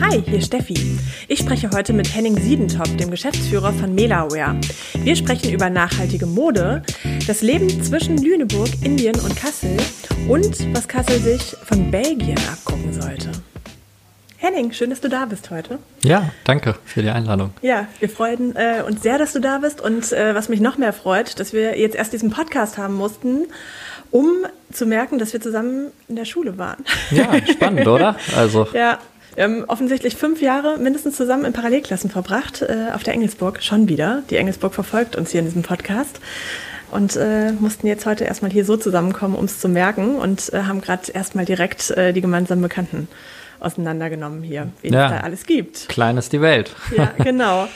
Hi, hier Steffi. Ich spreche heute mit Henning Siedentop, dem Geschäftsführer von Melaware. Wir sprechen über nachhaltige Mode, das Leben zwischen Lüneburg, Indien und Kassel und was Kassel sich von Belgien abgucken sollte. Henning, schön, dass du da bist heute. Ja, danke für die Einladung. Ja, wir freuen äh, uns sehr, dass du da bist und äh, was mich noch mehr freut, dass wir jetzt erst diesen Podcast haben mussten, um zu merken, dass wir zusammen in der Schule waren. Ja, spannend, oder? Also. Ja, wir haben offensichtlich fünf Jahre mindestens zusammen in Parallelklassen verbracht, äh, auf der Engelsburg schon wieder. Die Engelsburg verfolgt uns hier in diesem Podcast und äh, mussten jetzt heute erstmal hier so zusammenkommen, um es zu merken und äh, haben gerade erstmal direkt äh, die gemeinsamen Bekannten auseinandergenommen hier, wen ja, es da alles gibt. Klein ist die Welt. Ja, genau.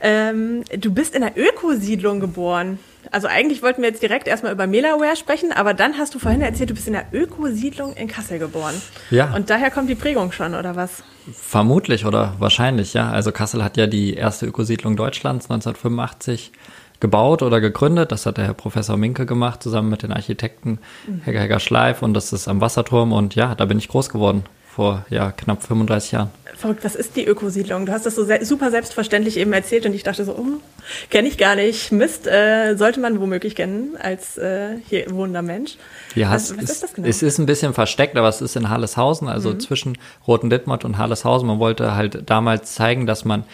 ähm, du bist in einer Ökosiedlung geboren. Also eigentlich wollten wir jetzt direkt erstmal über Melaware sprechen, aber dann hast du vorhin erzählt, du bist in einer Ökosiedlung in Kassel geboren. Ja. Und daher kommt die Prägung schon, oder was? Vermutlich oder wahrscheinlich, ja. Also Kassel hat ja die erste Ökosiedlung Deutschlands 1985 gebaut oder gegründet. Das hat der Herr Professor Minke gemacht, zusammen mit den Architekten mhm. Hegger Hegger Schleif und das ist am Wasserturm und ja, da bin ich groß geworden vor ja, knapp 35 Jahren. Verrückt, was ist die Ökosiedlung? Du hast das so se super selbstverständlich eben erzählt und ich dachte so, oh, kenne ich gar nicht. Mist, äh, sollte man womöglich kennen als äh, hier wohnender Mensch. Ja, was, was ist, ist das genau? Es ist ein bisschen versteckt, aber es ist in Halleshausen, also mhm. zwischen Roten Dittmott und Halleshausen. Man wollte halt damals zeigen, dass man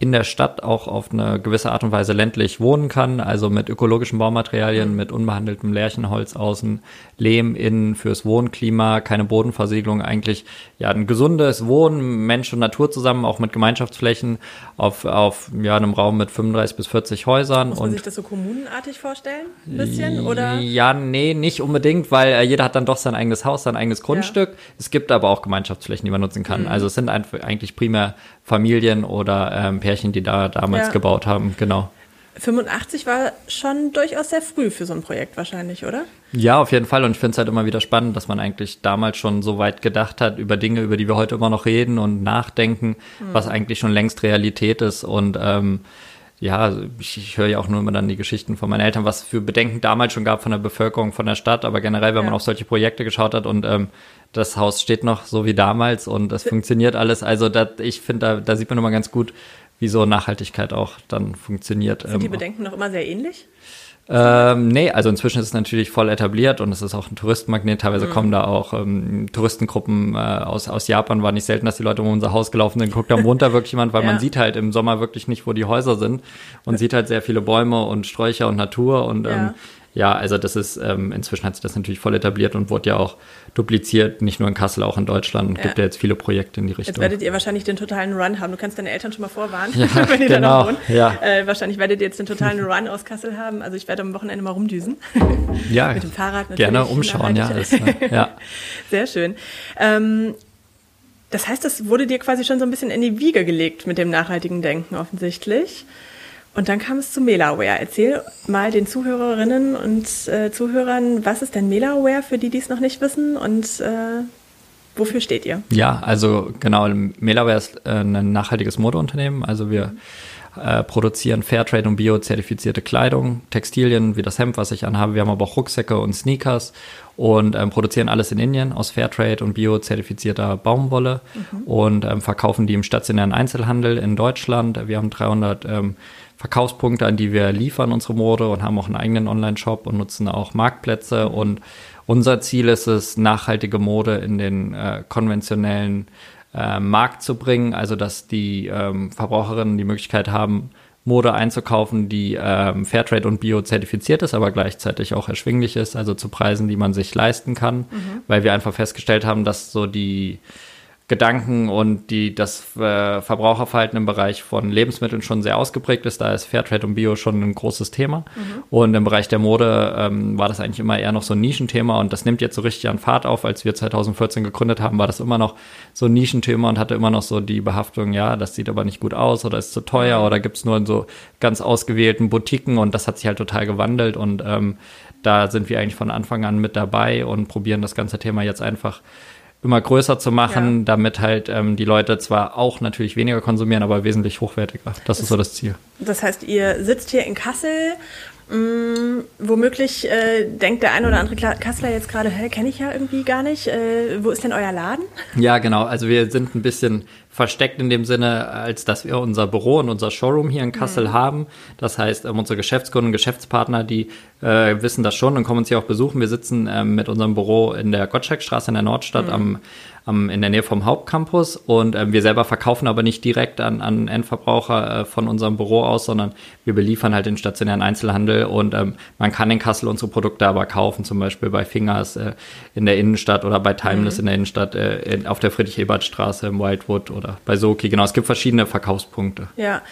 in der Stadt auch auf eine gewisse Art und Weise ländlich wohnen kann, also mit ökologischen Baumaterialien, mhm. mit unbehandeltem Lärchenholz außen, Lehm innen fürs Wohnklima, keine Bodenversiegelung, eigentlich ja ein gesundes Wohnen, Mensch und Natur zusammen, auch mit Gemeinschaftsflächen auf, auf ja, einem Raum mit 35 bis 40 Häusern. Muss man und, sich das so kommunenartig vorstellen? Ein bisschen, oder? Ja, nee, nicht unbedingt, weil äh, jeder hat dann doch sein eigenes Haus, sein eigenes Grundstück. Ja. Es gibt aber auch Gemeinschaftsflächen, die man nutzen kann. Mhm. Also es sind einfach eigentlich primär Familien oder ähm, Pärchen, die da damals ja. gebaut haben, genau. 85 war schon durchaus sehr früh für so ein Projekt wahrscheinlich, oder? Ja, auf jeden Fall. Und ich finde es halt immer wieder spannend, dass man eigentlich damals schon so weit gedacht hat über Dinge, über die wir heute immer noch reden und nachdenken, mhm. was eigentlich schon längst Realität ist. Und ähm, ja, ich, ich höre ja auch nur immer dann die Geschichten von meinen Eltern, was für Bedenken damals schon gab von der Bevölkerung, von der Stadt, aber generell, wenn ja. man auf solche Projekte geschaut hat und ähm, das Haus steht noch so wie damals und es funktioniert alles. Also dat, ich finde, da, da sieht man immer ganz gut, wie so Nachhaltigkeit auch dann funktioniert. Sind die ähm, Bedenken noch immer sehr ähnlich? Ähm, nee, also inzwischen ist es natürlich voll etabliert und es ist auch ein Touristenmagnet. Teilweise mhm. kommen da auch ähm, Touristengruppen äh, aus, aus Japan. War nicht selten, dass die Leute um unser Haus gelaufen sind, guckt am runter wirklich jemand, weil ja. man sieht halt im Sommer wirklich nicht, wo die Häuser sind und sieht halt sehr viele Bäume und Sträucher und Natur und ja. ähm, ja, also das ist, ähm, inzwischen hat sich das natürlich voll etabliert und wurde ja auch dupliziert, nicht nur in Kassel, auch in Deutschland. Und ja. gibt ja jetzt viele Projekte in die Richtung. Jetzt werdet ihr wahrscheinlich den totalen Run haben. Du kannst deine Eltern schon mal vorwarnen, ja, wenn ihr genau, da noch wohnen. Ja. Äh, wahrscheinlich werdet ihr jetzt den totalen Run aus Kassel haben. Also ich werde am Wochenende mal rumdüsen. Ja, mit dem Fahrrad natürlich. Gerne umschauen, ja, alles, ja. Sehr schön. Ähm, das heißt, das wurde dir quasi schon so ein bisschen in die Wiege gelegt mit dem nachhaltigen Denken offensichtlich. Und dann kam es zu Melaware. Erzähl mal den Zuhörerinnen und äh, Zuhörern, was ist denn Melaware für die, die es noch nicht wissen und äh, wofür steht ihr? Ja, also genau, Melaware ist äh, ein nachhaltiges Modeunternehmen. Also wir äh, produzieren Fairtrade und Bio-zertifizierte Kleidung, Textilien wie das Hemd, was ich anhabe. Wir haben aber auch Rucksäcke und Sneakers und ähm, produzieren alles in Indien aus Fairtrade und Bio-zertifizierter Baumwolle mhm. und ähm, verkaufen die im stationären Einzelhandel in Deutschland. Wir haben 300 ähm, Verkaufspunkte, an die wir liefern, unsere Mode und haben auch einen eigenen Online-Shop und nutzen auch Marktplätze. Und unser Ziel ist es, nachhaltige Mode in den äh, konventionellen äh, Markt zu bringen, also dass die ähm, Verbraucherinnen die Möglichkeit haben, Mode einzukaufen, die ähm, Fairtrade und Bio zertifiziert ist, aber gleichzeitig auch erschwinglich ist, also zu Preisen, die man sich leisten kann, mhm. weil wir einfach festgestellt haben, dass so die Gedanken und die, das äh, Verbraucherverhalten im Bereich von Lebensmitteln schon sehr ausgeprägt ist. Da ist Fairtrade und Bio schon ein großes Thema. Mhm. Und im Bereich der Mode ähm, war das eigentlich immer eher noch so ein Nischenthema und das nimmt jetzt so richtig an Fahrt auf. Als wir 2014 gegründet haben, war das immer noch so ein Nischenthema und hatte immer noch so die Behaftung, ja, das sieht aber nicht gut aus oder ist zu teuer mhm. oder gibt's nur in so ganz ausgewählten Boutiquen und das hat sich halt total gewandelt und ähm, da sind wir eigentlich von Anfang an mit dabei und probieren das ganze Thema jetzt einfach immer größer zu machen, ja. damit halt ähm, die Leute zwar auch natürlich weniger konsumieren, aber wesentlich hochwertiger. Das, das ist so das Ziel. Das heißt, ihr sitzt hier in Kassel Mm, womöglich äh, denkt der ein oder andere Kassler jetzt gerade, hä, kenne ich ja irgendwie gar nicht. Äh, wo ist denn euer Laden? Ja, genau. Also wir sind ein bisschen versteckt in dem Sinne, als dass wir unser Büro und unser Showroom hier in Kassel mhm. haben. Das heißt, ähm, unsere Geschäftskunden und Geschäftspartner, die äh, wissen das schon und kommen uns hier auch besuchen. Wir sitzen ähm, mit unserem Büro in der Gottschalkstraße in der Nordstadt mhm. am, in der Nähe vom Hauptcampus und äh, wir selber verkaufen aber nicht direkt an, an Endverbraucher äh, von unserem Büro aus, sondern wir beliefern halt den stationären Einzelhandel und ähm, man kann in Kassel unsere Produkte aber kaufen, zum Beispiel bei Fingers äh, in der Innenstadt oder bei Timeless mhm. in der Innenstadt, äh, in, auf der Friedrich-Ebert-Straße im Wildwood oder bei Soki. Genau, es gibt verschiedene Verkaufspunkte. Ja,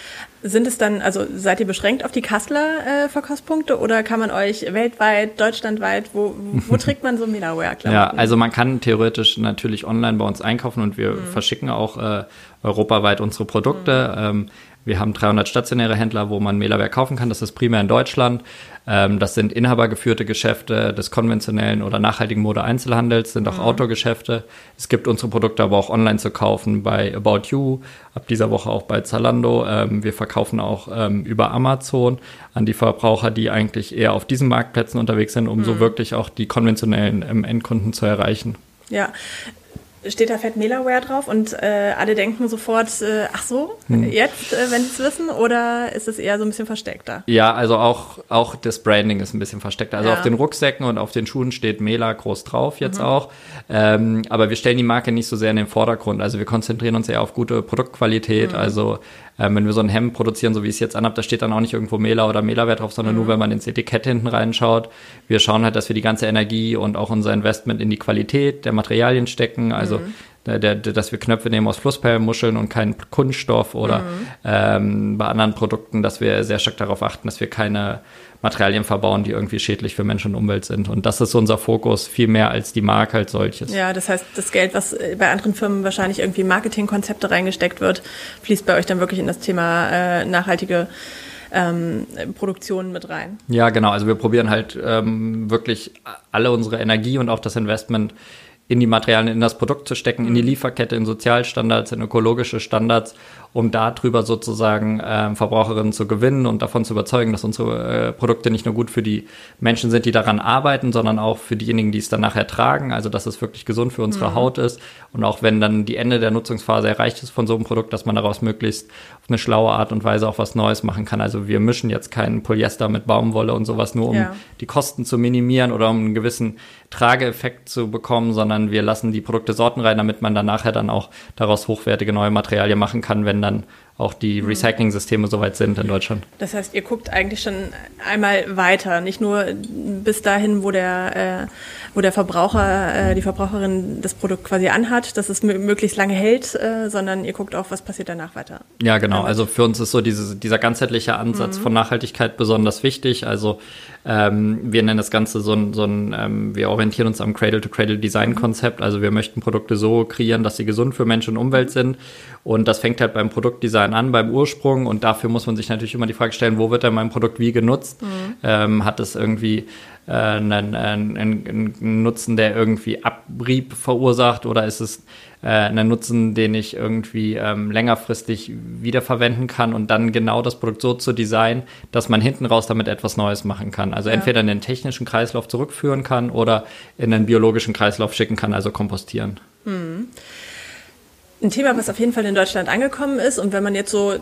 sind es dann, also seid ihr beschränkt auf die Kasseler äh, Verkaufspunkte oder kann man euch weltweit, deutschlandweit, wo, wo trägt man so Milaware-Klamotten? Ja, also man kann theoretisch natürlich online bei uns einkaufen und wir mhm. verschicken auch äh, europaweit unsere Produkte. Mhm. Ähm, wir haben 300 stationäre Händler, wo man Mailerwerk kaufen kann. Das ist primär in Deutschland. Ähm, das sind inhabergeführte Geschäfte des konventionellen oder nachhaltigen Mode-Einzelhandels, sind auch mhm. Outdoor-Geschäfte. Es gibt unsere Produkte aber auch online zu kaufen bei About You, ab dieser Woche auch bei Zalando. Ähm, wir verkaufen auch ähm, über Amazon an die Verbraucher, die eigentlich eher auf diesen Marktplätzen unterwegs sind, um mhm. so wirklich auch die konventionellen ähm, Endkunden zu erreichen. Ja, steht da Fett Melaware drauf und äh, alle denken sofort, äh, ach so, hm. jetzt, äh, wenn sie es wissen, oder ist es eher so ein bisschen versteckter? Ja, also auch, auch das Branding ist ein bisschen versteckter. Also ja. auf den Rucksäcken und auf den Schuhen steht Mela groß drauf jetzt mhm. auch. Ähm, aber wir stellen die Marke nicht so sehr in den Vordergrund. Also wir konzentrieren uns eher auf gute Produktqualität. Mhm. Also ähm, wenn wir so ein Hemd produzieren, so wie ich es jetzt anhabe, da steht dann auch nicht irgendwo Mela oder Mela-Wert drauf, sondern mhm. nur, wenn man ins Etikett hinten reinschaut. Wir schauen halt, dass wir die ganze Energie und auch unser Investment in die Qualität der Materialien stecken. Also mhm. Der, der, dass wir Knöpfe nehmen aus Flussperlmuscheln und keinen Kunststoff oder mhm. ähm, bei anderen Produkten, dass wir sehr stark darauf achten, dass wir keine Materialien verbauen, die irgendwie schädlich für Mensch und Umwelt sind. Und das ist unser Fokus, viel mehr als die Marke als solches. Ja, das heißt, das Geld, was äh, bei anderen Firmen wahrscheinlich irgendwie Marketingkonzepte reingesteckt wird, fließt bei euch dann wirklich in das Thema äh, nachhaltige ähm, Produktionen mit rein. Ja, genau. Also wir probieren halt ähm, wirklich alle unsere Energie und auch das Investment in die Materialien, in das Produkt zu stecken, in die mhm. Lieferkette, in Sozialstandards, in ökologische Standards um darüber sozusagen äh, Verbraucherinnen zu gewinnen und davon zu überzeugen, dass unsere äh, Produkte nicht nur gut für die Menschen sind, die daran arbeiten, sondern auch für diejenigen, die es dann nachher tragen. Also dass es wirklich gesund für unsere mhm. Haut ist und auch wenn dann die Ende der Nutzungsphase erreicht ist von so einem Produkt, dass man daraus möglichst auf eine schlaue Art und Weise auch was Neues machen kann. Also wir mischen jetzt keinen Polyester mit Baumwolle und sowas nur, um ja. die Kosten zu minimieren oder um einen gewissen Trageeffekt zu bekommen, sondern wir lassen die Produkte Sorten rein, damit man dann nachher dann auch daraus hochwertige neue Materialien machen kann, wenn dann auch die mhm. Recycling-Systeme soweit sind in Deutschland. Das heißt, ihr guckt eigentlich schon einmal weiter, nicht nur bis dahin, wo der, äh, wo der Verbraucher, äh, die Verbraucherin das Produkt quasi anhat, dass es möglichst lange hält, äh, sondern ihr guckt auch, was passiert danach weiter. Ja, genau. Also für uns ist so diese, dieser ganzheitliche Ansatz mhm. von Nachhaltigkeit besonders wichtig. Also ähm, wir nennen das Ganze so ein, so ein ähm, wir orientieren uns am Cradle-to-Cradle-Design-Konzept. Also wir möchten Produkte so kreieren, dass sie gesund für Mensch und Umwelt sind. Und das fängt halt beim Produktdesign an, beim Ursprung. Und dafür muss man sich natürlich immer die Frage stellen, wo wird denn mein Produkt wie genutzt? Mhm. Ähm, hat es irgendwie äh, einen, einen, einen, Nutzen, der irgendwie Abrieb verursacht oder ist es äh, ein Nutzen, den ich irgendwie ähm, längerfristig wiederverwenden kann und dann genau das Produkt so zu designen, dass man hinten raus damit etwas Neues machen kann. Also ja. entweder in den technischen Kreislauf zurückführen kann oder in den biologischen Kreislauf schicken kann, also kompostieren. Mhm ein Thema, was auf jeden Fall in Deutschland angekommen ist. Und wenn man jetzt so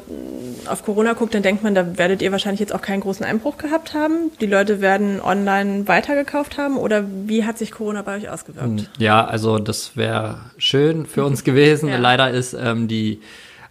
auf Corona guckt, dann denkt man, da werdet ihr wahrscheinlich jetzt auch keinen großen Einbruch gehabt haben. Die Leute werden online weitergekauft haben. Oder wie hat sich Corona bei euch ausgewirkt? Hm, ja, also das wäre schön für uns gewesen. ja. Leider ist ähm, die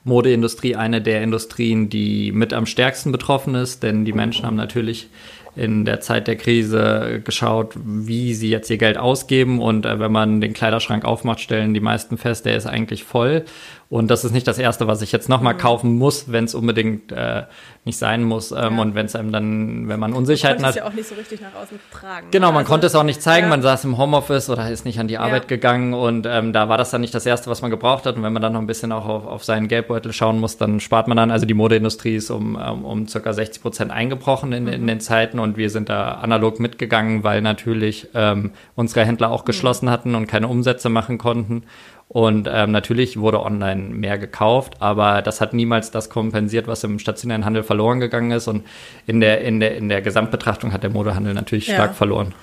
Modeindustrie eine der Industrien, die mit am stärksten betroffen ist, denn die Menschen haben natürlich in der Zeit der Krise geschaut, wie sie jetzt ihr Geld ausgeben. Und äh, wenn man den Kleiderschrank aufmacht, stellen die meisten fest, der ist eigentlich voll. Und das ist nicht das Erste, was ich jetzt nochmal mhm. kaufen muss, wenn es unbedingt äh, nicht sein muss. Ähm, ja. Und wenn es einem dann, wenn man Unsicherheiten hat. ja auch nicht so richtig nach außen tragen. Genau, man also, konnte es auch nicht zeigen. Ja. Man saß im Homeoffice oder ist nicht an die Arbeit ja. gegangen. Und ähm, da war das dann nicht das Erste, was man gebraucht hat. Und wenn man dann noch ein bisschen auch auf, auf seinen Geldbeutel schauen muss, dann spart man dann. Also die Modeindustrie ist um, um, um circa 60 Prozent eingebrochen in, mhm. in den Zeiten. Und wir sind da analog mitgegangen, weil natürlich ähm, unsere Händler auch mhm. geschlossen hatten und keine Umsätze machen konnten. Und ähm, natürlich wurde online mehr gekauft, aber das hat niemals das kompensiert, was im stationären Handel verloren gegangen ist. Und in der, in der, in der Gesamtbetrachtung hat der Modehandel natürlich ja. stark verloren.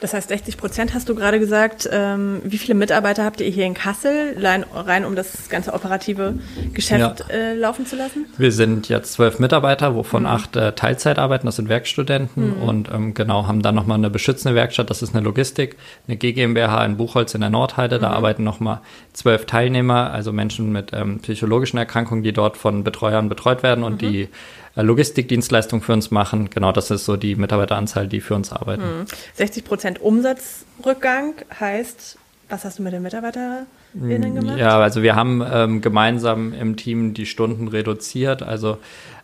Das heißt, 60 Prozent hast du gerade gesagt. Ähm, wie viele Mitarbeiter habt ihr hier in Kassel, rein, rein um das ganze operative Geschäft ja. äh, laufen zu lassen? Wir sind jetzt zwölf Mitarbeiter, wovon mhm. acht äh, Teilzeit arbeiten, das sind Werkstudenten mhm. und ähm, genau, haben dann nochmal eine beschützende Werkstatt, das ist eine Logistik, eine GmbH in Buchholz in der Nordheide, da mhm. arbeiten nochmal zwölf Teilnehmer, also Menschen mit ähm, psychologischen Erkrankungen, die dort von Betreuern betreut werden und mhm. die Logistikdienstleistung für uns machen. Genau, das ist so die Mitarbeiteranzahl, die für uns arbeiten. 60 hm. Prozent Umsatzrückgang heißt, was hast du mit den Mitarbeitern gemacht? Ja, also wir haben ähm, gemeinsam im Team die Stunden reduziert. Also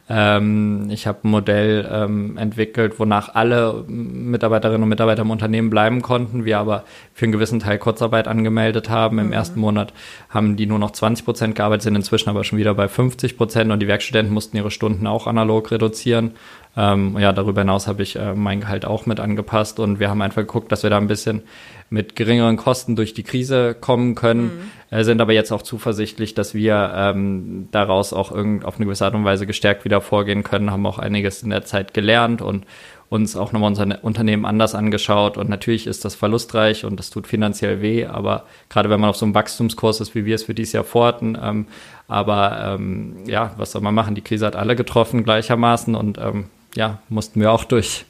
ähm, ich habe ein Modell ähm, entwickelt, wonach alle Mitarbeiterinnen und Mitarbeiter im Unternehmen bleiben konnten, wir aber für einen gewissen Teil Kurzarbeit angemeldet haben. Im mhm. ersten Monat haben die nur noch 20 Prozent gearbeitet, sind inzwischen aber schon wieder bei 50 Prozent und die Werkstudenten mussten ihre Stunden auch analog reduzieren. Ähm, ja, darüber hinaus habe ich äh, mein Gehalt auch mit angepasst und wir haben einfach geguckt, dass wir da ein bisschen mit geringeren Kosten durch die Krise kommen können, mhm. äh, sind aber jetzt auch zuversichtlich, dass wir ähm, daraus auch irgend auf eine gewisse Art und Weise gestärkt wieder vorgehen können, haben auch einiges in der Zeit gelernt und uns auch nochmal unser Unternehmen anders angeschaut und natürlich ist das verlustreich und das tut finanziell weh, aber gerade wenn man auf so einem Wachstumskurs ist, wie wir es für dieses Jahr vorhatten, ähm, aber ähm, ja, was soll man machen? Die Krise hat alle getroffen gleichermaßen und ähm, ja, mussten wir auch durch.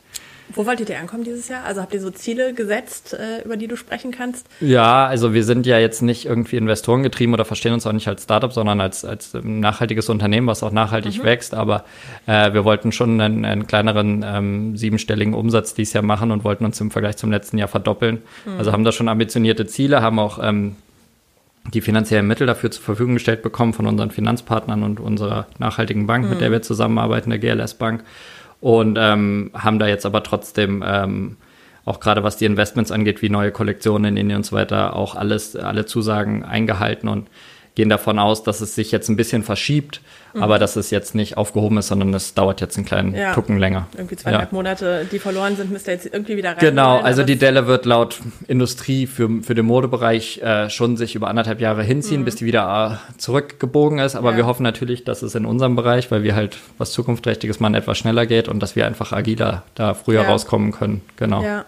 Wo wolltet ihr ankommen dieses Jahr? Also habt ihr so Ziele gesetzt, äh, über die du sprechen kannst? Ja, also wir sind ja jetzt nicht irgendwie Investoren getrieben oder verstehen uns auch nicht als Startup, sondern als, als nachhaltiges Unternehmen, was auch nachhaltig mhm. wächst. Aber äh, wir wollten schon einen, einen kleineren ähm, siebenstelligen Umsatz dieses Jahr machen und wollten uns im Vergleich zum letzten Jahr verdoppeln. Mhm. Also haben da schon ambitionierte Ziele, haben auch ähm, die finanziellen Mittel dafür zur Verfügung gestellt bekommen von unseren Finanzpartnern und unserer nachhaltigen Bank, mhm. mit der wir zusammenarbeiten, der GLS Bank und ähm, haben da jetzt aber trotzdem ähm, auch gerade was die Investments angeht, wie neue Kollektionen in Indien und so weiter, auch alles, alle Zusagen eingehalten. Und gehen davon aus, dass es sich jetzt ein bisschen verschiebt, mhm. aber dass es jetzt nicht aufgehoben ist, sondern es dauert jetzt einen kleinen ja. Tucken länger. Irgendwie zweieinhalb ja. Monate, die verloren sind, müsst ihr jetzt irgendwie wieder rein. Genau, also die Delle wird laut Industrie für, für den Modebereich äh, schon sich über anderthalb Jahre hinziehen, mhm. bis die wieder äh, zurückgebogen ist. Aber ja. wir hoffen natürlich, dass es in unserem Bereich, weil wir halt was Zukunftsträchtiges machen, etwas schneller geht und dass wir einfach agiler da früher rauskommen können. Genau. Ja.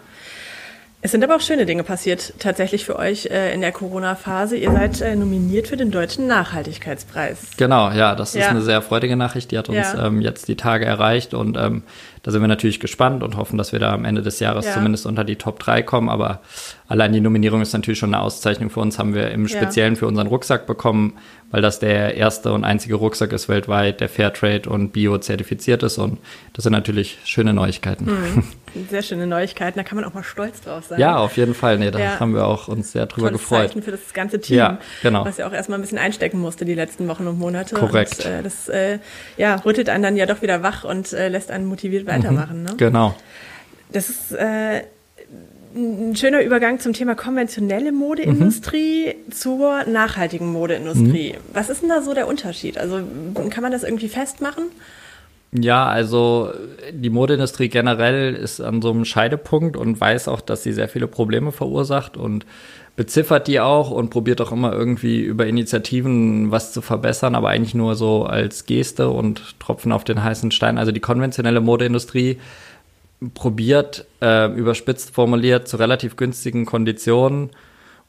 Es sind aber auch schöne Dinge passiert tatsächlich für euch äh, in der Corona-Phase. Ihr seid äh, nominiert für den Deutschen Nachhaltigkeitspreis. Genau, ja, das ist ja. eine sehr freudige Nachricht. Die hat uns ja. ähm, jetzt die Tage erreicht und ähm, da sind wir natürlich gespannt und hoffen, dass wir da am Ende des Jahres ja. zumindest unter die Top 3 kommen. Aber allein die Nominierung ist natürlich schon eine Auszeichnung für uns, haben wir im Speziellen für unseren Rucksack bekommen, weil das der erste und einzige Rucksack ist weltweit, der Fairtrade und Bio zertifiziert ist. Und das sind natürlich schöne Neuigkeiten. Mhm. Sehr schöne Neuigkeiten, da kann man auch mal stolz drauf sein. Ja, auf jeden Fall. Nee, da ja. haben wir auch uns sehr drüber Tolles gefreut. Zeichen für das ganze Team, ja, genau. was ja auch erstmal ein bisschen einstecken musste die letzten Wochen und Monate. Korrekt. Und, äh, das äh, ja, rüttelt einen dann ja doch wieder wach und äh, lässt einen motiviert weitermachen. Mhm. Ne? Genau. Das ist äh, ein schöner Übergang zum Thema konventionelle Modeindustrie mhm. zur nachhaltigen Modeindustrie. Mhm. Was ist denn da so der Unterschied? Also kann man das irgendwie festmachen? Ja, also die Modeindustrie generell ist an so einem Scheidepunkt und weiß auch, dass sie sehr viele Probleme verursacht und beziffert die auch und probiert auch immer irgendwie über Initiativen was zu verbessern, aber eigentlich nur so als Geste und Tropfen auf den heißen Stein. Also die konventionelle Modeindustrie probiert, äh, überspitzt formuliert, zu relativ günstigen Konditionen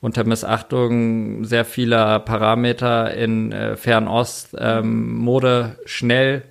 unter Missachtung sehr vieler Parameter in äh, Fernost ähm, Mode schnell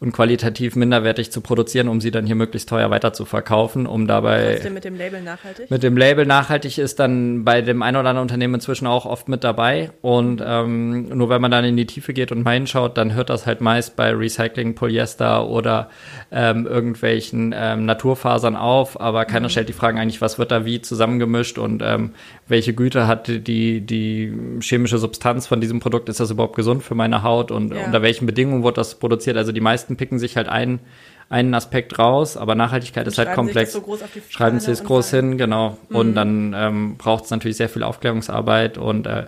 und qualitativ minderwertig zu produzieren, um sie dann hier möglichst teuer weiter zu verkaufen, um dabei. Was denn mit dem Label nachhaltig? Mit dem Label nachhaltig ist dann bei dem ein oder anderen Unternehmen inzwischen auch oft mit dabei. Und ähm, nur wenn man dann in die Tiefe geht und mal hinschaut, dann hört das halt meist bei Recycling, Polyester oder ähm, irgendwelchen ähm, Naturfasern auf. Aber keiner mhm. stellt die Fragen eigentlich, was wird da wie zusammengemischt und ähm, welche Güte hat die, die chemische Substanz von diesem Produkt? Ist das überhaupt gesund für meine Haut und ja. unter welchen Bedingungen wird das produziert? Also die meisten picken sich halt einen, einen Aspekt raus, aber Nachhaltigkeit und ist halt komplex. So schreiben sie es groß hin, genau. Mhm. Und dann ähm, braucht es natürlich sehr viel Aufklärungsarbeit und äh,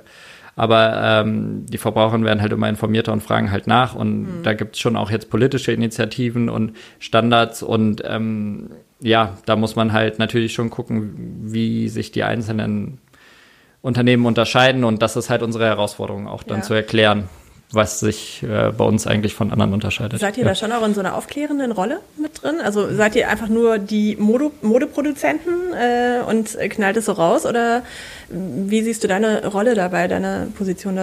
aber ähm, die Verbraucher werden halt immer informierter und fragen halt nach. Und mhm. da gibt es schon auch jetzt politische Initiativen und Standards. Und ähm, ja, da muss man halt natürlich schon gucken, wie sich die einzelnen Unternehmen unterscheiden und das ist halt unsere Herausforderung, auch dann ja. zu erklären, was sich äh, bei uns eigentlich von anderen unterscheidet. Seid ihr ja. da schon auch in so einer aufklärenden Rolle mit drin? Also seid ihr einfach nur die Mode Modeproduzenten äh, und knallt es so raus? Oder wie siehst du deine Rolle dabei, deine Position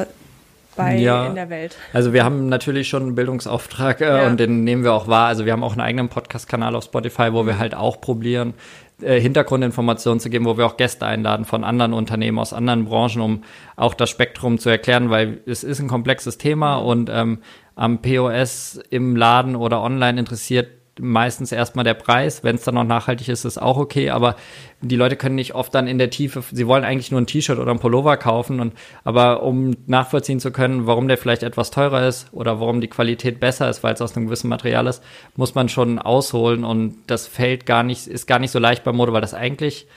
dabei ja, in der Welt? Also wir haben natürlich schon einen Bildungsauftrag äh, ja. und den nehmen wir auch wahr. Also wir haben auch einen eigenen Podcast-Kanal auf Spotify, wo wir halt auch probieren, äh, Hintergrundinformationen zu geben, wo wir auch Gäste einladen von anderen Unternehmen aus anderen Branchen, um auch das Spektrum zu erklären, weil es ist ein komplexes Thema und ähm, am POS im Laden oder online interessiert meistens erstmal der Preis. Wenn es dann noch nachhaltig ist, ist auch okay. Aber die Leute können nicht oft dann in der Tiefe, sie wollen eigentlich nur ein T-Shirt oder ein Pullover kaufen. Und aber um nachvollziehen zu können, warum der vielleicht etwas teurer ist oder warum die Qualität besser ist, weil es aus einem gewissen Material ist, muss man schon ausholen. Und das fällt gar nicht, ist gar nicht so leicht bei Mode, weil das eigentlich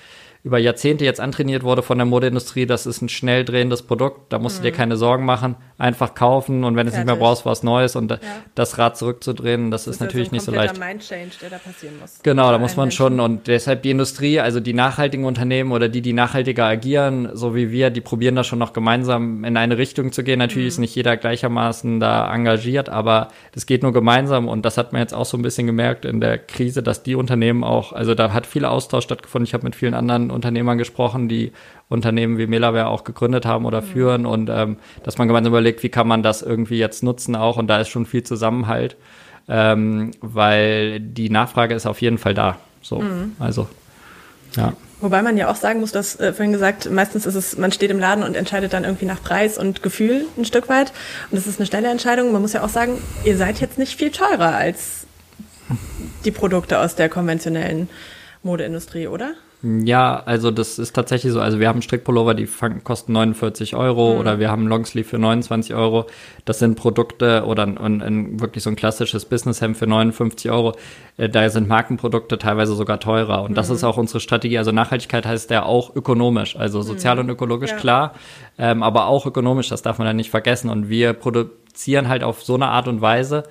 über Jahrzehnte jetzt antrainiert wurde von der Modeindustrie, das ist ein schnell drehendes Produkt, da musst du dir mhm. keine Sorgen machen, einfach kaufen und wenn du es nicht mehr brauchst, was Neues und ja. das Rad zurückzudrehen, das, das ist, ist natürlich so nicht so leicht. Mindchange, der da passieren muss. Genau, da muss man Menschen. schon und deshalb die Industrie, also die nachhaltigen Unternehmen oder die, die nachhaltiger agieren, so wie wir, die probieren da schon noch gemeinsam in eine Richtung zu gehen. Natürlich mhm. ist nicht jeder gleichermaßen da engagiert, aber das geht nur gemeinsam und das hat man jetzt auch so ein bisschen gemerkt in der Krise, dass die Unternehmen auch, also da hat viel Austausch stattgefunden. Ich habe mit vielen anderen Unternehmern gesprochen, die Unternehmen wie Melaware auch gegründet haben oder mhm. führen und ähm, dass man gemeinsam überlegt, wie kann man das irgendwie jetzt nutzen auch und da ist schon viel Zusammenhalt, ähm, weil die Nachfrage ist auf jeden Fall da. So, mhm. also ja. Wobei man ja auch sagen muss, dass äh, vorhin gesagt, meistens ist es, man steht im Laden und entscheidet dann irgendwie nach Preis und Gefühl ein Stück weit. Und das ist eine schnelle Entscheidung. Man muss ja auch sagen, ihr seid jetzt nicht viel teurer als die Produkte aus der konventionellen Modeindustrie, oder? Ja, also das ist tatsächlich so. Also wir haben Strickpullover, die fangen, kosten 49 Euro mhm. oder wir haben Longsleeve für 29 Euro. Das sind Produkte oder ein, ein, wirklich so ein klassisches Businesshemd für 59 Euro. Äh, da sind Markenprodukte teilweise sogar teurer. Und mhm. das ist auch unsere Strategie. Also Nachhaltigkeit heißt ja auch ökonomisch. Also sozial mhm. und ökologisch, ja. klar. Ähm, aber auch ökonomisch, das darf man ja nicht vergessen. Und wir produzieren halt auf so eine Art und Weise,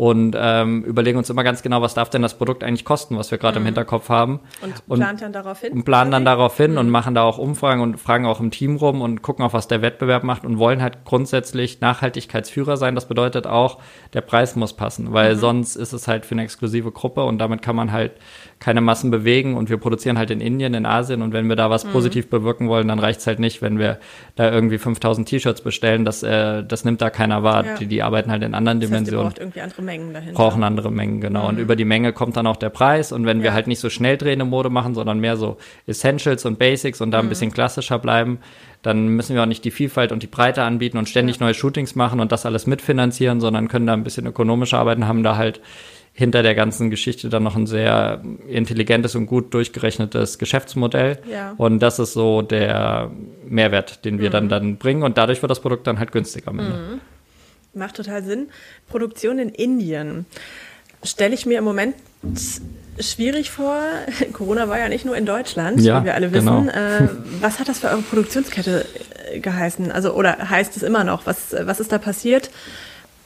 und ähm, überlegen uns immer ganz genau, was darf denn das Produkt eigentlich kosten, was wir gerade mhm. im Hinterkopf haben. Und, und plant dann darauf hin? Und planen dann darauf hin mhm. und machen da auch Umfragen und fragen auch im Team rum und gucken auch, was der Wettbewerb macht und wollen halt grundsätzlich Nachhaltigkeitsführer sein. Das bedeutet auch, der Preis muss passen, weil mhm. sonst ist es halt für eine exklusive Gruppe und damit kann man halt keine Massen bewegen und wir produzieren halt in Indien, in Asien und wenn wir da was mhm. positiv bewirken wollen, dann reicht's halt nicht, wenn wir da irgendwie 5000 T-Shirts bestellen, das, äh, das nimmt da keiner wahr. Ja. Die, die arbeiten halt in anderen das heißt, Dimensionen. Mengen dahinter. Brauchen andere Mengen, genau. Mhm. Und über die Menge kommt dann auch der Preis und wenn ja. wir halt nicht so schnell drehende Mode machen, sondern mehr so Essentials und Basics und da ein mhm. bisschen klassischer bleiben, dann müssen wir auch nicht die Vielfalt und die Breite anbieten und ständig ja. neue Shootings machen und das alles mitfinanzieren, sondern können da ein bisschen ökonomischer arbeiten, haben da halt hinter der ganzen Geschichte dann noch ein sehr intelligentes und gut durchgerechnetes Geschäftsmodell. Ja. Und das ist so der Mehrwert, den wir mhm. dann, dann bringen. Und dadurch wird das Produkt dann halt günstiger. Mhm. Macht total Sinn. Produktion in Indien stelle ich mir im Moment schwierig vor. Corona war ja nicht nur in Deutschland, ja, wie wir alle wissen. Genau. Äh, was hat das für eure Produktionskette äh, geheißen? Also, oder heißt es immer noch? Was, was ist da passiert?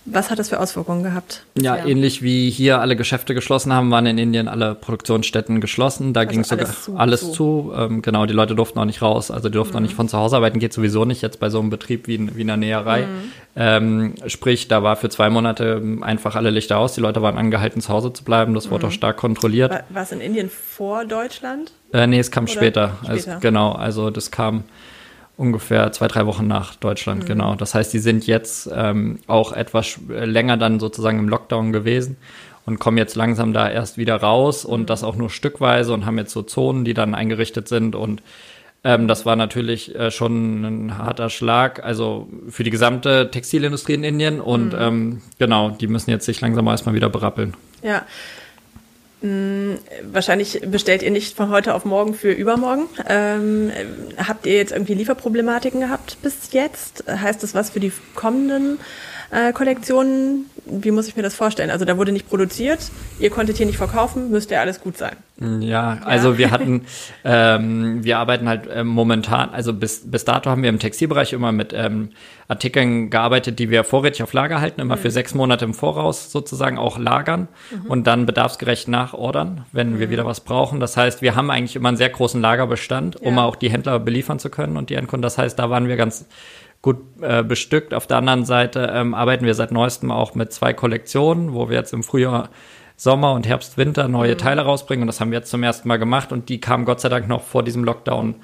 Was hat das für Auswirkungen gehabt? Ja, ja, ähnlich wie hier alle Geschäfte geschlossen haben, waren in Indien alle Produktionsstätten geschlossen. Da also ging sogar alles zu. Alles zu. Ähm, genau, die Leute durften auch nicht raus. Also die durften mhm. auch nicht von zu Hause arbeiten. Geht sowieso nicht jetzt bei so einem Betrieb wie, wie einer Näherei. Mhm. Ähm, sprich, da war für zwei Monate einfach alle Lichter aus. Die Leute waren angehalten, zu Hause zu bleiben. Das wurde mhm. auch stark kontrolliert. War, war es in Indien vor Deutschland? Äh, nee, es kam später. später. Also, genau, also das kam ungefähr zwei, drei Wochen nach Deutschland, mhm. genau. Das heißt, die sind jetzt ähm, auch etwas länger dann sozusagen im Lockdown gewesen und kommen jetzt langsam da erst wieder raus und mhm. das auch nur stückweise und haben jetzt so Zonen, die dann eingerichtet sind und ähm, das war natürlich äh, schon ein harter Schlag, also für die gesamte Textilindustrie in Indien und mhm. ähm, genau, die müssen jetzt sich langsam erstmal wieder berappeln. Ja, hm, wahrscheinlich bestellt ihr nicht von heute auf morgen für übermorgen. Ähm, habt ihr jetzt irgendwie Lieferproblematiken gehabt bis jetzt? Heißt das was für die kommenden äh, Kollektionen? Wie muss ich mir das vorstellen? Also da wurde nicht produziert, ihr konntet hier nicht verkaufen, müsste ja alles gut sein. Ja, also ja. wir hatten, ähm, wir arbeiten halt äh, momentan, also bis, bis dato haben wir im Textilbereich immer mit ähm, Artikeln gearbeitet, die wir vorrätig auf Lager halten, immer mhm. für sechs Monate im Voraus sozusagen auch lagern mhm. und dann bedarfsgerecht nachordern, wenn mhm. wir wieder was brauchen. Das heißt, wir haben eigentlich immer einen sehr großen Lagerbestand, um ja. auch die Händler beliefern zu können und die Endkunden. Das heißt, da waren wir ganz gut äh, bestückt. Auf der anderen Seite ähm, arbeiten wir seit neuestem auch mit zwei Kollektionen, wo wir jetzt im Frühjahr Sommer und Herbst, Winter neue mhm. Teile rausbringen. Und das haben wir jetzt zum ersten Mal gemacht. Und die kamen Gott sei Dank noch vor diesem Lockdown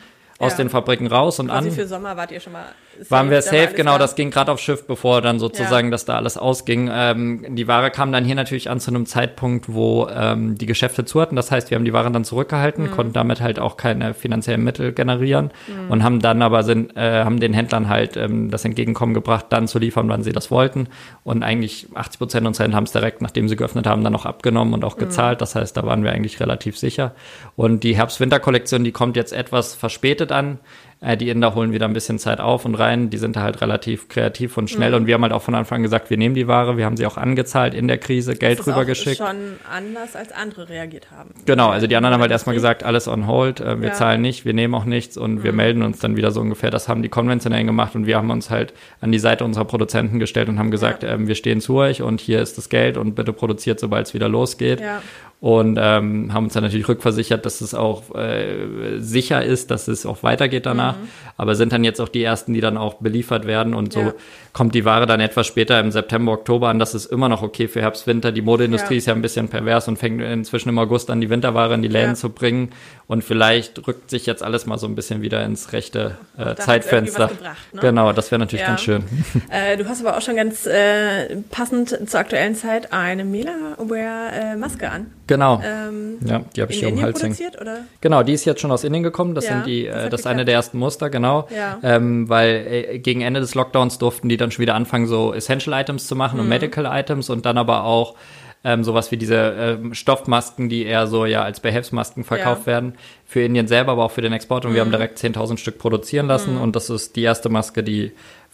aus ja. den Fabriken raus und Quasi an. für Sommer wart ihr schon mal safe, waren wir safe, genau, da? das ging gerade aufs Schiff, bevor dann sozusagen ja. das da alles ausging. Ähm, die Ware kam dann hier natürlich an zu einem Zeitpunkt, wo ähm, die Geschäfte zu hatten. Das heißt, wir haben die Waren dann zurückgehalten, mhm. konnten damit halt auch keine finanziellen Mittel generieren mhm. und haben dann aber sind, äh, haben den Händlern halt ähm, das Entgegenkommen gebracht, dann zu liefern, wann sie das wollten. Und eigentlich 80 Prozent unserer Händler haben es direkt, nachdem sie geöffnet haben, dann auch abgenommen und auch mhm. gezahlt. Das heißt, da waren wir eigentlich relativ sicher. Und die Herbst-Winter-Kollektion, die kommt jetzt etwas verspätet an. Äh, die Inder holen wieder ein bisschen Zeit auf und rein. Die sind da halt relativ kreativ und schnell. Mhm. Und wir haben halt auch von Anfang an gesagt, wir nehmen die Ware. Wir haben sie auch angezahlt in der Krise, Geld rübergeschickt. schon anders als andere reagiert haben. Genau, also die anderen haben halt erstmal gesagt, alles on hold. Äh, wir ja. zahlen nicht, wir nehmen auch nichts und mhm. wir melden uns dann wieder so ungefähr. Das haben die konventionellen gemacht und wir haben uns halt an die Seite unserer Produzenten gestellt und haben gesagt, ja. ähm, wir stehen zu euch und hier ist das Geld und bitte produziert, sobald es wieder losgeht. Ja und ähm, haben uns dann natürlich rückversichert, dass es auch äh, sicher ist, dass es auch weitergeht danach. Mhm. Aber sind dann jetzt auch die ersten, die dann auch beliefert werden und so ja. kommt die Ware dann etwas später im September, Oktober an. Das ist immer noch okay für Herbst, Winter. Die Modeindustrie ja. ist ja ein bisschen pervers und fängt inzwischen im August an, die Winterware in die Läden ja. zu bringen. Und vielleicht rückt sich jetzt alles mal so ein bisschen wieder ins rechte äh, Zeitfenster. Gebracht, ne? Genau, das wäre natürlich ganz schön. Äh, du hast aber auch schon ganz äh, passend zur aktuellen Zeit eine Mela-Wear-Maske an. Genau. Ähm, ja, die habe ich hier um Hals produziert, oder? Genau, die ist jetzt schon aus Indien gekommen. Das ja, sind die, das, äh, das ist eine der ersten Muster, genau. Ja. Ähm, weil äh, gegen Ende des Lockdowns durften die dann schon wieder anfangen, so Essential Items zu machen mhm. und Medical Items und dann aber auch ähm, sowas wie diese ähm, Stoffmasken, die eher so ja als Behelfsmasken verkauft ja. werden, für Indien selber, aber auch für den Export. Und mhm. wir haben mhm. direkt 10.000 Stück produzieren lassen mhm. und das ist die erste Maske, die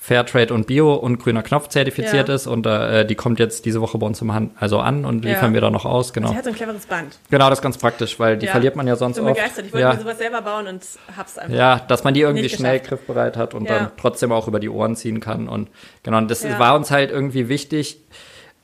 Fairtrade und Bio und grüner Knopf zertifiziert ja. ist und äh, die kommt jetzt diese Woche bei uns im Hand, also an und liefern ja. wir da noch aus, genau. Sie hat so ein cleveres Band. Genau, das ist ganz praktisch, weil die ja. verliert man ja sonst auch. Ich bin begeistert, ich wollte mir sowas selber bauen und hab's einfach Ja, dass man die irgendwie schnell griffbereit hat und dann trotzdem auch über die Ohren ziehen kann und genau, und das war uns halt irgendwie wichtig,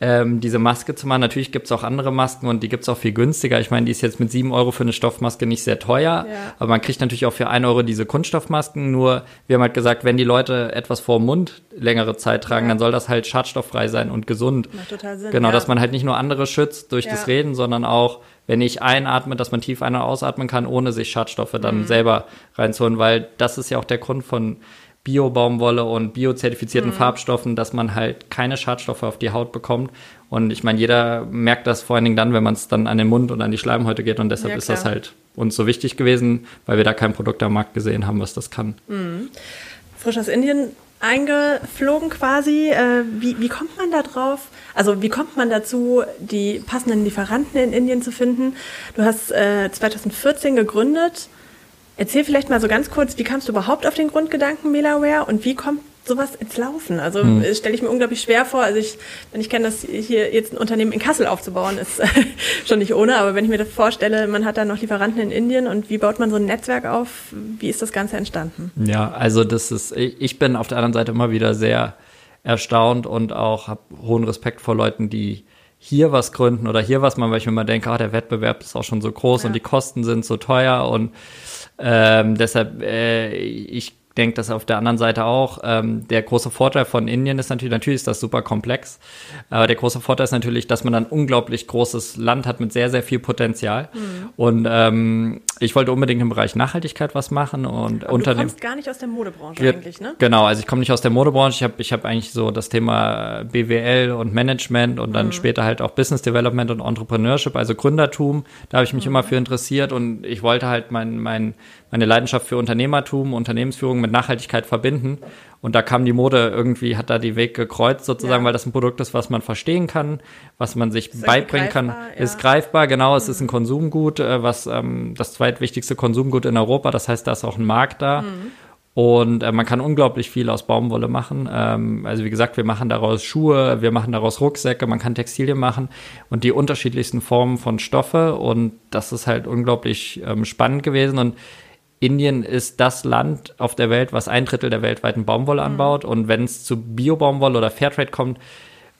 ähm, diese Maske zu machen. Natürlich gibt es auch andere Masken und die gibt es auch viel günstiger. Ich meine, die ist jetzt mit sieben Euro für eine Stoffmaske nicht sehr teuer, ja. aber man kriegt natürlich auch für ein Euro diese Kunststoffmasken. Nur wir haben halt gesagt, wenn die Leute etwas vor dem Mund längere Zeit tragen, ja. dann soll das halt schadstofffrei sein und gesund. Macht total Sinn. Genau, ja. dass man halt nicht nur andere schützt durch das Reden, sondern auch wenn ich einatme, dass man tief ein- und ausatmen kann, ohne sich Schadstoffe dann mhm. selber reinzuholen, weil das ist ja auch der Grund von Bio-Baumwolle und biozertifizierten mhm. Farbstoffen, dass man halt keine Schadstoffe auf die Haut bekommt. Und ich meine, jeder merkt das vor allen Dingen dann, wenn man es dann an den Mund und an die Schleimhäute geht. Und deshalb ja, ist das halt uns so wichtig gewesen, weil wir da kein Produkt am Markt gesehen haben, was das kann. Mhm. Frisch aus Indien eingeflogen quasi. Äh, wie, wie kommt man da drauf? Also wie kommt man dazu, die passenden Lieferanten in Indien zu finden? Du hast äh, 2014 gegründet. Erzähl vielleicht mal so ganz kurz, wie kamst du überhaupt auf den Grundgedanken Melaware und wie kommt sowas ins Laufen? Also hm. stelle ich mir unglaublich schwer vor. Also ich, wenn ich kenne, dass hier jetzt ein Unternehmen in Kassel aufzubauen, ist schon nicht ohne. Aber wenn ich mir das vorstelle, man hat da noch Lieferanten in Indien und wie baut man so ein Netzwerk auf? Wie ist das Ganze entstanden? Ja, also das ist, ich bin auf der anderen Seite immer wieder sehr erstaunt und auch habe hohen Respekt vor Leuten, die hier was gründen oder hier was machen, weil ich mir immer denke, ah, der Wettbewerb ist auch schon so groß ja. und die Kosten sind so teuer und ähm, deshalb, äh, ich denke das auf der anderen Seite auch. Ähm, der große Vorteil von Indien ist natürlich, natürlich ist das super komplex, aber der große Vorteil ist natürlich, dass man ein unglaublich großes Land hat mit sehr, sehr viel Potenzial. Mhm. Und ähm, ich wollte unbedingt im Bereich Nachhaltigkeit was machen und aber Unternehmen. Du kommst gar nicht aus der Modebranche ja, eigentlich, ne? Genau, also ich komme nicht aus der Modebranche. Ich habe ich hab eigentlich so das Thema BWL und Management und dann mhm. später halt auch Business Development und Entrepreneurship, also Gründertum. Da habe ich mich mhm. immer für interessiert und ich wollte halt mein, mein, meine Leidenschaft für Unternehmertum, Unternehmensführung mit Nachhaltigkeit verbinden. Und da kam die Mode irgendwie, hat da die Weg gekreuzt sozusagen, ja. weil das ein Produkt ist, was man verstehen kann, was man sich ist beibringen kann, ja. ist greifbar, genau, es mhm. ist ein Konsumgut, äh, was ähm, das zweitwichtigste Konsumgut in Europa, das heißt, da ist auch ein Markt da. Mhm. Und äh, man kann unglaublich viel aus Baumwolle machen. Ähm, also wie gesagt, wir machen daraus Schuhe, wir machen daraus Rucksäcke, man kann Textilien machen und die unterschiedlichsten Formen von Stoffe. Und das ist halt unglaublich ähm, spannend gewesen. Und Indien ist das Land auf der Welt, was ein Drittel der weltweiten Baumwolle anbaut. Mhm. Und wenn es zu Bio-Baumwolle oder Fairtrade kommt,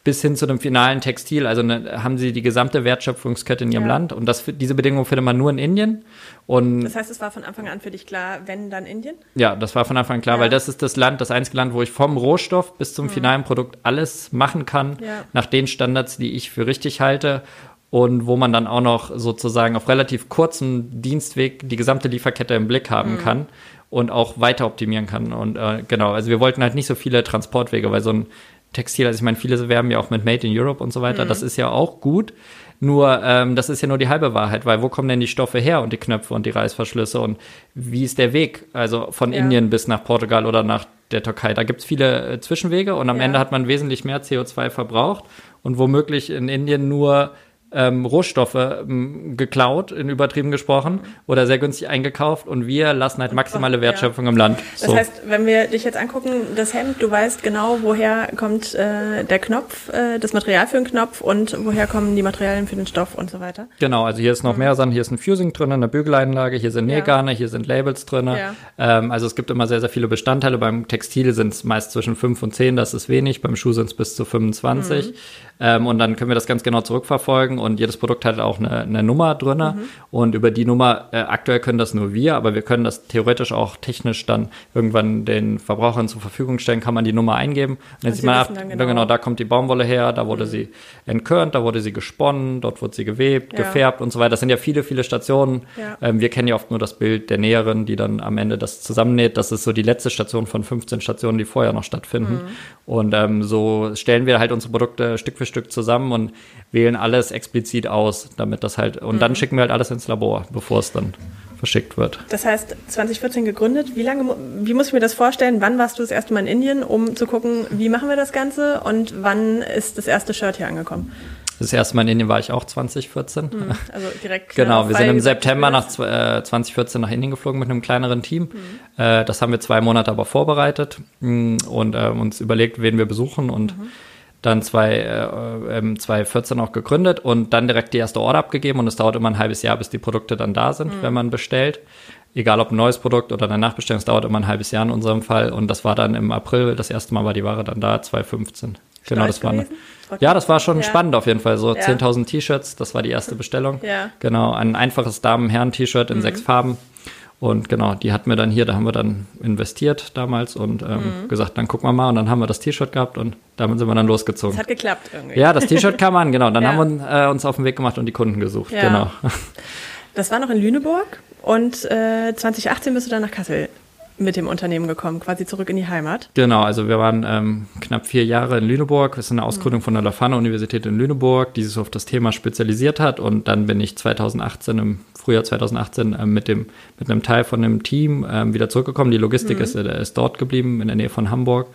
bis hin zu dem finalen Textil. Also ne, haben sie die gesamte Wertschöpfungskette in ihrem ja. Land. Und das, diese Bedingungen findet man nur in Indien. Und das heißt, es war von Anfang an für dich klar, wenn dann Indien? Ja, das war von Anfang an klar, ja. weil das ist das Land, das einzige Land, wo ich vom Rohstoff bis zum mhm. finalen Produkt alles machen kann, ja. nach den Standards, die ich für richtig halte. Und wo man dann auch noch sozusagen auf relativ kurzem Dienstweg die gesamte Lieferkette im Blick haben mhm. kann und auch weiter optimieren kann. Und äh, genau, also wir wollten halt nicht so viele Transportwege, weil so ein Textil, also ich meine, viele werben ja auch mit Made in Europe und so weiter, mhm. das ist ja auch gut. Nur, ähm, das ist ja nur die halbe Wahrheit, weil wo kommen denn die Stoffe her und die Knöpfe und die Reißverschlüsse und wie ist der Weg, also von ja. Indien bis nach Portugal oder nach der Türkei? Da gibt's viele äh, Zwischenwege und am ja. Ende hat man wesentlich mehr CO2 verbraucht und womöglich in Indien nur ähm, Rohstoffe ähm, geklaut, in übertrieben gesprochen, oder sehr günstig eingekauft und wir lassen halt maximale Wertschöpfung im Land. So. Das heißt, wenn wir dich jetzt angucken, das Hemd, du weißt genau, woher kommt äh, der Knopf, äh, das Material für den Knopf und woher kommen die Materialien für den Stoff und so weiter. Genau, also hier ist noch mhm. mehr Sachen, hier ist ein Fusing drin, eine Bügeleinlage, hier sind Nähgarne, ja. hier sind Labels drin. Ja. Ähm, also es gibt immer sehr, sehr viele Bestandteile. Beim Textil sind es meist zwischen 5 und 10, das ist wenig, beim Schuh sind es bis zu 25. Mhm. Ähm, und dann können wir das ganz genau zurückverfolgen und jedes Produkt hat auch eine, eine Nummer drin. Mhm. Und über die Nummer, äh, aktuell können das nur wir, aber wir können das theoretisch auch technisch dann irgendwann den Verbrauchern zur Verfügung stellen, kann man die Nummer eingeben. Und dann sieht man, ab, genau. genau. da kommt die Baumwolle her, da wurde mhm. sie entkörnt, da wurde sie gesponnen, dort wurde sie gewebt, ja. gefärbt und so weiter. Das sind ja viele, viele Stationen. Ja. Ähm, wir kennen ja oft nur das Bild der Näherin, die dann am Ende das zusammennäht. Das ist so die letzte Station von 15 Stationen, die vorher noch stattfinden. Mhm. Und ähm, so stellen wir halt unsere Produkte Stück für Stück zusammen und wählen alles explizit aus, damit das halt, und mhm. dann schicken wir halt alles ins Labor, bevor es dann verschickt wird. Das heißt, 2014 gegründet. Wie lange, wie muss ich mir das vorstellen? Wann warst du das erste Mal in Indien, um zu gucken, wie machen wir das Ganze und wann ist das erste Shirt hier angekommen? Das erste Mal in Indien war ich auch 2014. Mhm, also direkt. genau, wir sind im September nach äh, 2014 nach Indien geflogen mit einem kleineren Team. Mhm. Äh, das haben wir zwei Monate aber vorbereitet mh, und äh, uns überlegt, wen wir besuchen und mhm dann zwei, äh, 2014 ähm, auch gegründet und dann direkt die erste Order abgegeben und es dauert immer ein halbes Jahr, bis die Produkte dann da sind, mhm. wenn man bestellt. Egal ob ein neues Produkt oder eine Nachbestellung, es dauert immer ein halbes Jahr in unserem Fall und das war dann im April, das erste Mal war die Ware dann da, 2015. Genau, das war eine, Ja, das war schon ja. spannend auf jeden Fall. So ja. 10.000 T-Shirts, das war die erste Bestellung. Ja. Genau, ein einfaches Damen-Herren-T-Shirt in mhm. sechs Farben. Und genau, die hatten wir dann hier, da haben wir dann investiert damals und ähm, mhm. gesagt, dann gucken wir mal. Und dann haben wir das T-Shirt gehabt und damit sind wir dann losgezogen. Das hat geklappt irgendwie. Ja, das T-Shirt kam an, genau. Dann ja. haben wir äh, uns auf den Weg gemacht und die Kunden gesucht. Ja. Genau. Das war noch in Lüneburg und äh, 2018 bist du dann nach Kassel mit dem Unternehmen gekommen, quasi zurück in die Heimat. Genau, also wir waren ähm, knapp vier Jahre in Lüneburg. Das ist eine Ausgründung mhm. von der Lafana-Universität in Lüneburg, die sich auf das Thema spezialisiert hat. Und dann bin ich 2018, im Frühjahr 2018, ähm, mit, dem, mit einem Teil von dem Team ähm, wieder zurückgekommen. Die Logistik mhm. ist, äh, ist dort geblieben, in der Nähe von Hamburg.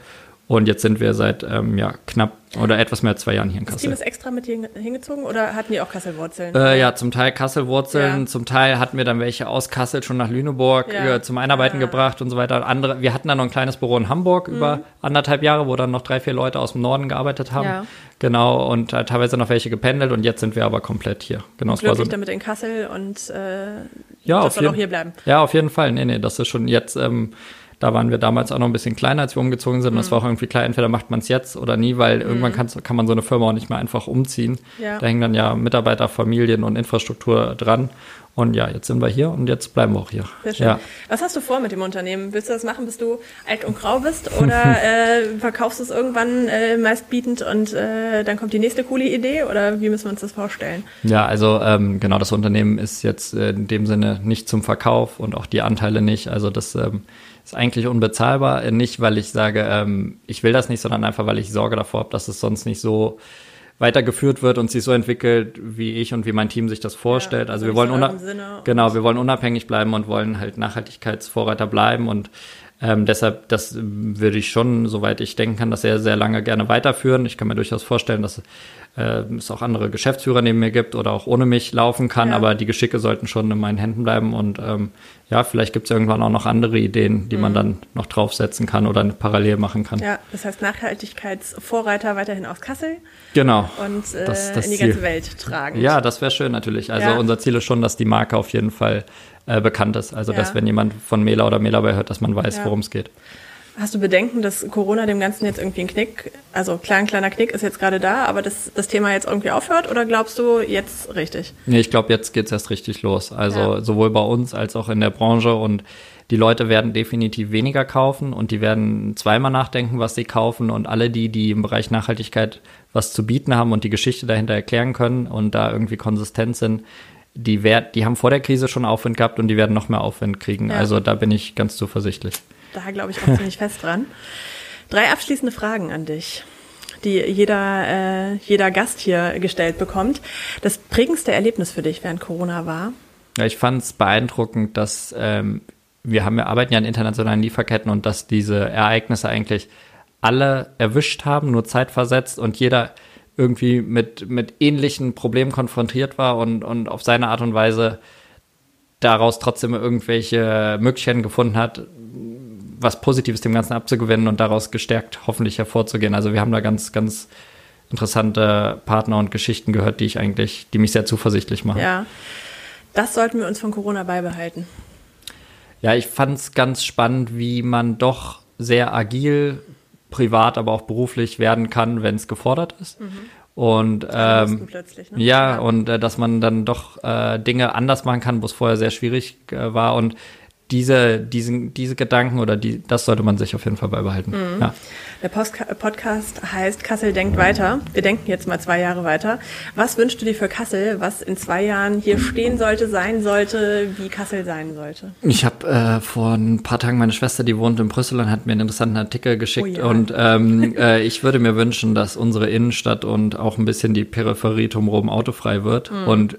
Und jetzt sind wir seit ähm, ja, knapp oder etwas mehr als zwei Jahren hier in Kassel. Das Team ist extra mit hier hingezogen oder hatten die auch Kasselwurzeln? Äh, ja, zum Teil Kasselwurzeln, ja. zum Teil hatten wir dann welche aus Kassel schon nach Lüneburg ja. äh, zum Einarbeiten ja. gebracht und so weiter. Andere, wir hatten dann noch ein kleines Büro in Hamburg mhm. über anderthalb Jahre, wo dann noch drei, vier Leute aus dem Norden gearbeitet haben. Ja. Genau, und äh, teilweise noch welche gependelt und jetzt sind wir aber komplett hier. Genau, und glücklich so damit in Kassel und äh, ja, das soll auch hier bleiben. Ja, auf jeden Fall. Nee, nee, das ist schon jetzt ähm, da waren wir damals auch noch ein bisschen kleiner, als wir umgezogen sind. Mhm. Und es war auch irgendwie klar, entweder macht man es jetzt oder nie, weil mhm. irgendwann kann, man so eine Firma auch nicht mehr einfach umziehen. Ja. Da hängen dann ja Mitarbeiter, Familien und Infrastruktur dran. Und ja, jetzt sind wir hier und jetzt bleiben wir auch hier. Sehr schön. Ja. Was hast du vor mit dem Unternehmen? Willst du das machen, bis du alt und grau bist? Oder äh, verkaufst du es irgendwann äh, meistbietend und äh, dann kommt die nächste coole Idee? Oder wie müssen wir uns das vorstellen? Ja, also ähm, genau, das Unternehmen ist jetzt äh, in dem Sinne nicht zum Verkauf und auch die Anteile nicht. Also das ähm, ist eigentlich unbezahlbar. Nicht, weil ich sage, ähm, ich will das nicht, sondern einfach, weil ich Sorge davor habe, dass es sonst nicht so weitergeführt wird und sich so entwickelt, wie ich und wie mein Team sich das vorstellt. Ja, also wir wollen genau, wir wollen unabhängig bleiben und wollen halt Nachhaltigkeitsvorreiter bleiben und Ähm, deshalb, das würde ich schon, soweit ich denken kann, das sehr, sehr lange gerne weiterführen. Ich kann mir durchaus vorstellen, dass äh, es auch andere Geschäftsführer neben mir gibt oder auch ohne mich laufen kann, ja. aber die Geschicke sollten schon in meinen Händen bleiben und ähm, ja, vielleicht gibt es irgendwann auch noch andere Ideen, die mhm. man dann noch draufsetzen kann oder parallel machen kann. Ja, das heißt Nachhaltigkeitsvorreiter weiterhin aus Kassel. Genau. Und äh, das, das in die Ziel. ganze Welt tragen. Ja, das wäre schön natürlich. Also ja. unser Ziel ist schon, dass die Marke auf jeden Fall äh, bekannt ist. Also ja. dass wenn jemand von Mela oder Melabei hört, dass man weiß, worum es geht. Hast du Bedenken, dass Corona dem Ganzen jetzt irgendwie einen Knick, also klar, ein kleiner Knick ist jetzt gerade da, aber dass das Thema jetzt irgendwie aufhört oder glaubst du jetzt richtig? Nee, ich glaube, jetzt geht es erst richtig los. Also ja. sowohl bei uns als auch in der Branche und die Leute werden definitiv weniger kaufen und die werden zweimal nachdenken, was sie kaufen und alle die, die im Bereich Nachhaltigkeit was zu bieten haben und die Geschichte dahinter erklären können und da irgendwie konsistent sind, die, werd, die haben vor der Krise schon Aufwind gehabt und die werden noch mehr Aufwind kriegen. Ja. Also da bin ich ganz zuversichtlich da glaube ich auch ziemlich fest dran. Drei abschließende Fragen an dich, die jeder, äh, jeder Gast hier gestellt bekommt. Das prägendste Erlebnis für dich während Corona war? Ja, ich fand es beeindruckend, dass ähm, wir haben, wir arbeiten ja in internationalen Lieferketten und dass diese Ereignisse eigentlich alle erwischt haben, nur zeitversetzt und jeder irgendwie mit, mit ähnlichen Problemen konfrontiert war und, und auf seine Art und Weise daraus trotzdem irgendwelche Möglichkeiten gefunden hat, was Positives dem Ganzen abzugewinnen und daraus gestärkt hoffentlich hervorzugehen. Also wir haben da ganz, ganz interessante Partner und Geschichten gehört, die ich eigentlich, die mich sehr zuversichtlich machen. Ja, das sollten wir uns von Corona beibehalten. Ja, ich fand es ganz spannend, wie man doch sehr agil, privat, aber auch beruflich werden kann, wenn es gefordert ist. Mhm. Und ähm, ne? ja, ja, und äh, dass man dann doch äh, Dinge anders machen kann, wo es vorher sehr schwierig äh, war. Und diese, diesen, diese Gedanken oder die, das sollte man sich auf jeden Fall beibehalten. Mhm. Ja. Der Post Podcast heißt Kassel denkt weiter. Wir denken jetzt mal zwei Jahre weiter. Was wünschst du dir für Kassel, was in zwei Jahren hier stehen sollte, sein sollte, wie Kassel sein sollte? Ich habe äh, vor ein paar Tagen meine Schwester, die wohnt in Brüssel und hat mir einen interessanten Artikel geschickt. Oh ja. Und ähm, äh, ich würde mir wünschen, dass unsere Innenstadt und auch ein bisschen die Peripherie drumherum autofrei wird. Mhm. Und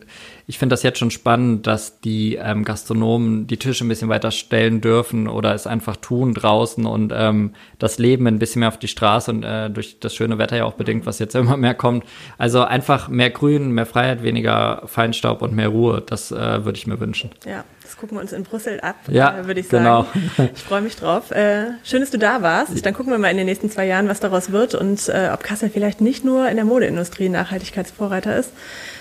ich finde das jetzt schon spannend, dass die ähm, Gastronomen die Tische ein bisschen weiter stellen dürfen oder es einfach tun draußen und ähm, das Leben ein bisschen mehr auf die Straße und äh, durch das schöne Wetter ja auch bedingt, was jetzt immer mehr kommt. Also einfach mehr Grün, mehr Freiheit, weniger Feinstaub und mehr Ruhe. Das äh, würde ich mir wünschen. Ja, das gucken wir uns in Brüssel ab, ja, äh, würde ich sagen. Genau. Ich freue mich drauf. Äh, schön, dass du da warst. Dann gucken wir mal in den nächsten zwei Jahren, was daraus wird und äh, ob Kassel vielleicht nicht nur in der Modeindustrie Nachhaltigkeitsvorreiter ist.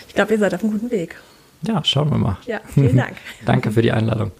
Ich glaube, ihr seid auf einem guten Weg. Ja, schauen wir mal. Ja, vielen Dank. Danke für die Einladung.